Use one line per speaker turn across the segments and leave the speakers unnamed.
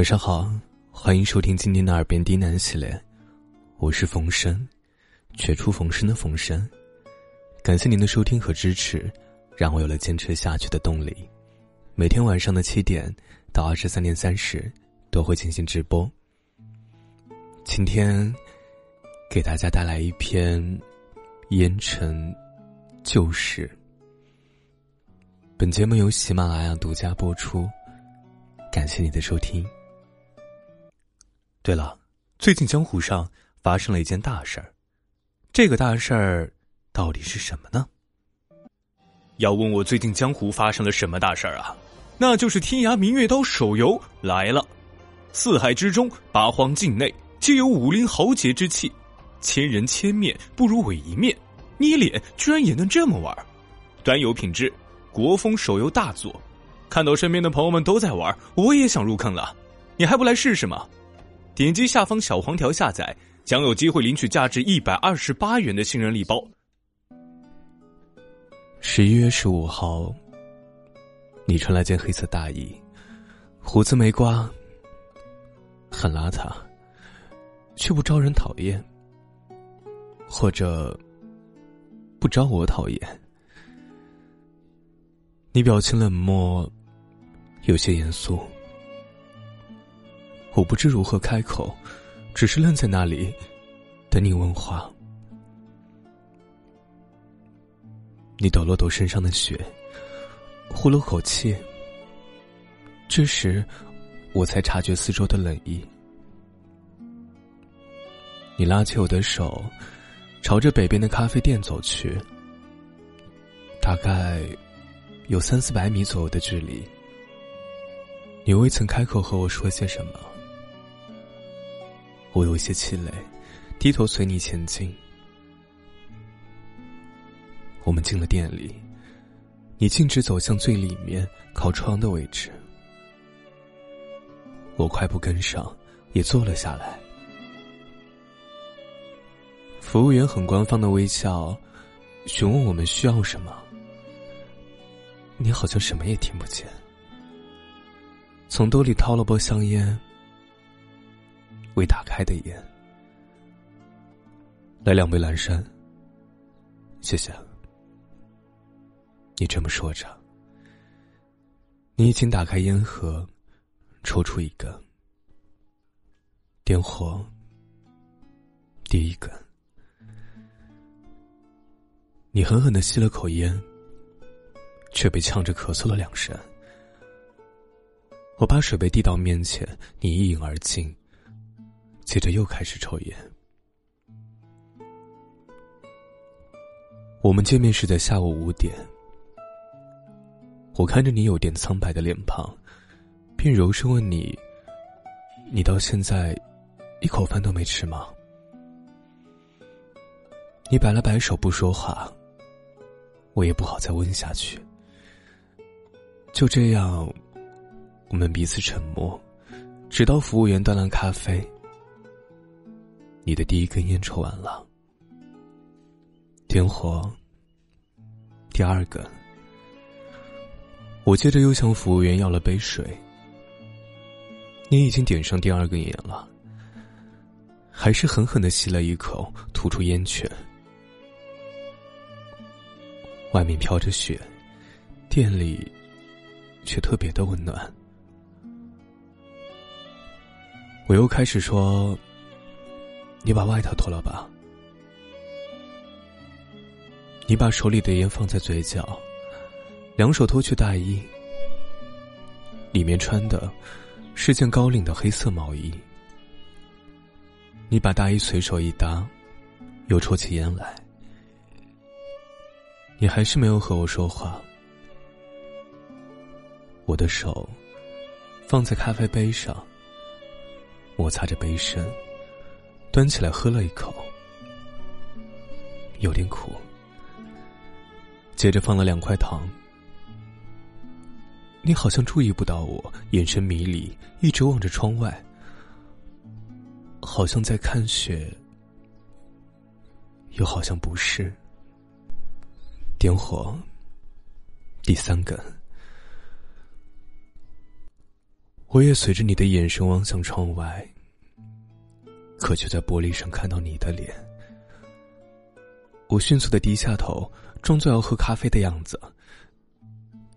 晚上好，欢迎收听今天的耳边低喃系列，我是冯生，绝处逢生的冯生。感谢您的收听和支持，让我有了坚持下去的动力。每天晚上的七点到二十三点三十都会进行直播。今天给大家带来一篇《烟尘旧事》。本节目由喜马拉雅独家播出，感谢你的收听。对了，最近江湖上发生了一件大事儿，这个大事儿到底是什么呢？要问我最近江湖发生了什么大事儿啊？那就是《天涯明月刀》手游来了。四海之中，八荒境内，皆有武林豪杰之气，千人千面不如我一面，捏脸居然也能这么玩，端游品质。国风手游大作，看到身边的朋友们都在玩，我也想入坑了。你还不来试试吗？点击下方小黄条下载，将有机会领取价值一百二十八元的新人礼包。十一月十五号，你穿了件黑色大衣，胡子没刮，很邋遢，却不招人讨厌，或者不招我讨厌。你表情冷漠，有些严肃。我不知如何开口，只是愣在那里，等你问话。你抖了抖身上的雪，呼了口气。这时，我才察觉四周的冷意。你拉起我的手，朝着北边的咖啡店走去。大概。有三四百米左右的距离，你未曾开口和我说些什么，我有些气馁，低头随你前进。我们进了店里，你径直走向最里面靠窗的位置，我快步跟上，也坐了下来。服务员很官方的微笑，询问我们需要什么。你好像什么也听不见。从兜里掏了包香烟，未打开的烟。来两杯蓝山。谢谢。你这么说着，你已经打开烟盒，抽出一根，点火，第一根。你狠狠的吸了口烟。却被呛着咳嗽了两声。我把水杯递到面前，你一饮而尽，接着又开始抽烟。我们见面是在下午五点。我看着你有点苍白的脸庞，便柔声问你：“你到现在一口饭都没吃吗？”你摆了摆手不说话，我也不好再问下去。就这样，我们彼此沉默，直到服务员端来咖啡。你的第一根烟抽完了，点火。第二根，我接着又向服务员要了杯水。你已经点上第二根烟了，还是狠狠的吸了一口，吐出烟圈。外面飘着雪，店里。却特别的温暖。我又开始说：“你把外套脱了吧。”你把手里的烟放在嘴角，两手脱去大衣，里面穿的是件高领的黑色毛衣。你把大衣随手一搭，又抽起烟来。你还是没有和我说话。我的手放在咖啡杯上，摩擦着杯身，端起来喝了一口，有点苦。接着放了两块糖。你好像注意不到我，眼神迷离，一直望着窗外，好像在看雪，又好像不是。点火，第三根。我也随着你的眼神望向窗外，可却在玻璃上看到你的脸。我迅速的低下头，装作要喝咖啡的样子，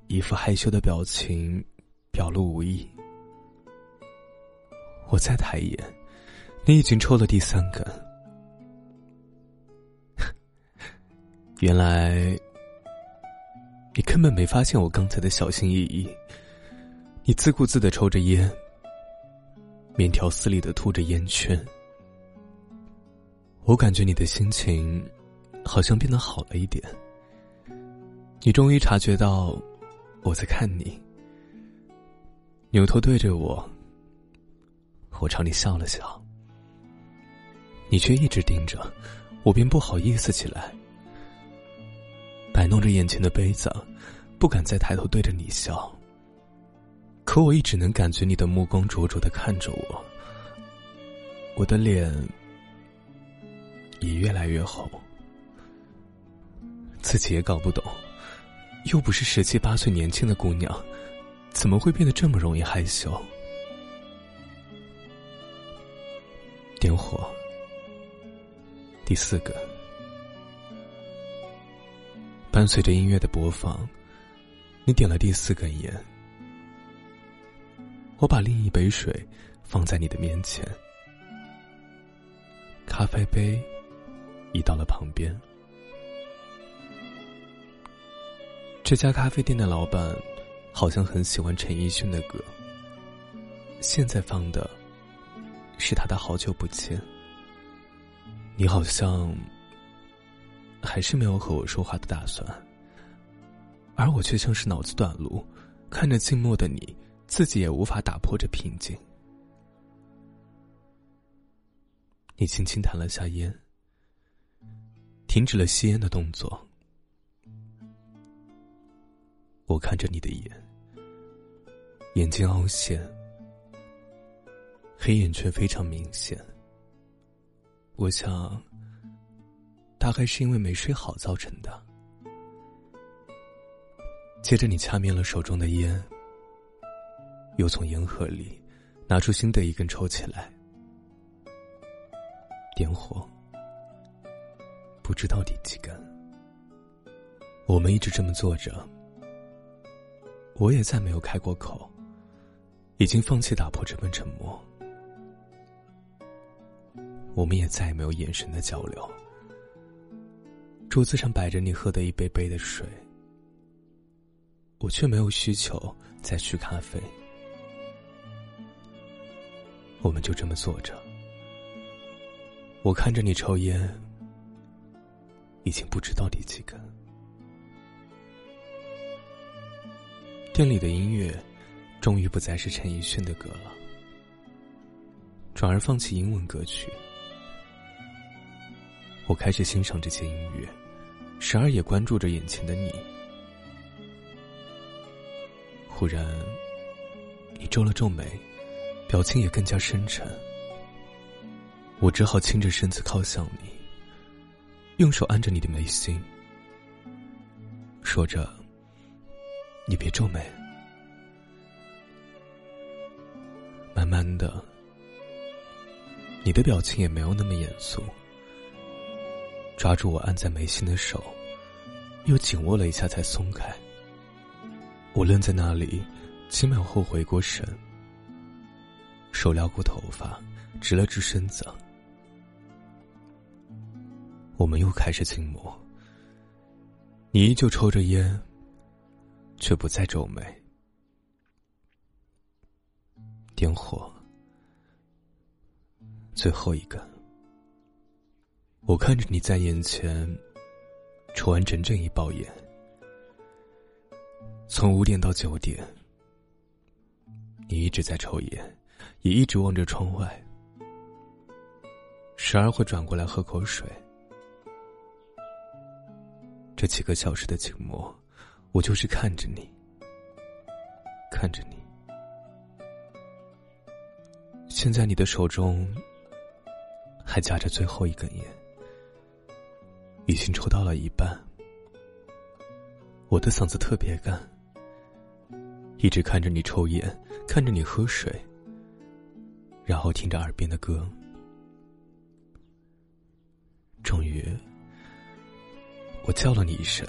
一副害羞的表情，表露无遗。我再抬眼，你已经抽了第三根。原来，你根本没发现我刚才的小心翼翼。你自顾自的抽着烟，面条撕里的吐着烟圈。我感觉你的心情好像变得好了一点。你终于察觉到我在看你，扭头对着我，我朝你笑了笑。你却一直盯着我，便不好意思起来，摆弄着眼前的杯子，不敢再抬头对着你笑。可我一直能感觉你的目光灼灼的看着我，我的脸也越来越红，自己也搞不懂，又不是十七八岁年轻的姑娘，怎么会变得这么容易害羞？点火，第四个，伴随着音乐的播放，你点了第四根烟。我把另一杯水放在你的面前，咖啡杯移到了旁边。这家咖啡店的老板好像很喜欢陈奕迅的歌，现在放的是他的《好久不见》。你好像还是没有和我说话的打算，而我却像是脑子短路，看着静默的你。自己也无法打破这平静。你轻轻弹了下烟，停止了吸烟的动作。我看着你的眼，眼睛凹陷，黑眼圈非常明显。我想，大概是因为没睡好造成的。接着，你掐灭了手中的烟。又从烟盒里拿出新的一根抽起来，点火，不知道第几根。我们一直这么坐着，我也再没有开过口，已经放弃打破这份沉默。我们也再也没有眼神的交流。桌子上摆着你喝的一杯杯的水，我却没有需求再续咖啡。我们就这么坐着，我看着你抽烟，已经不知道第几根。店里的音乐终于不再是陈奕迅的歌了，转而放弃英文歌曲。我开始欣赏这些音乐，时而也关注着眼前的你。忽然，你皱了皱眉。表情也更加深沉，我只好倾着身子靠向你，用手按着你的眉心，说着：“你别皱眉。”慢慢的，你的表情也没有那么严肃，抓住我按在眉心的手，又紧握了一下才松开。我愣在那里，几秒后回过神。手撩过头发，直了直身子。我们又开始静默。你依旧抽着烟，却不再皱眉。点火，最后一根。我看着你在眼前抽完整整一包烟，从五点到九点，你一直在抽烟。也一直望着窗外，时而会转过来喝口水。这几个小时的静默，我就是看着你，看着你。现在你的手中还夹着最后一根烟，已经抽到了一半。我的嗓子特别干，一直看着你抽烟，看着你喝水，然后听着耳边的歌。终于，我叫了你一声，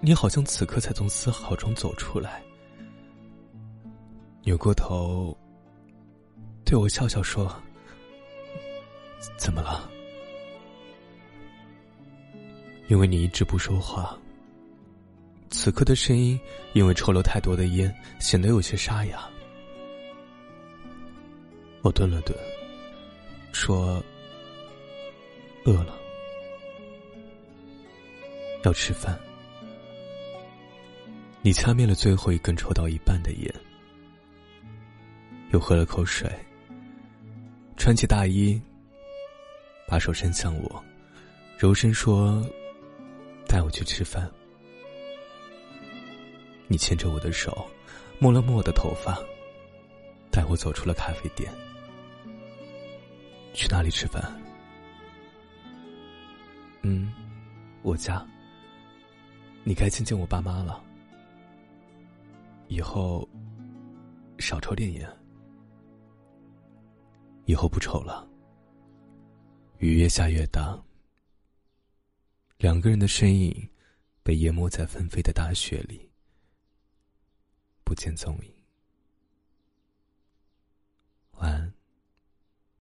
你好像此刻才从丝毫中走出来，扭过头，对我笑笑说：“怎么了？”因为你一直不说话，此刻的声音因为抽了太多的烟，显得有些沙哑。我顿了顿，说：“饿了，要吃饭。”你掐灭了最后一根抽到一半的烟，又喝了口水，穿起大衣，把手伸向我，柔声说。带我去吃饭。你牵着我的手，摸了摸我的头发，带我走出了咖啡店。去哪里吃饭？嗯，我家。你该亲亲我爸妈了。以后少抽点烟。以后不抽了。雨越下越大。两个人的身影，被淹没在纷飞的大雪里，不见踪影。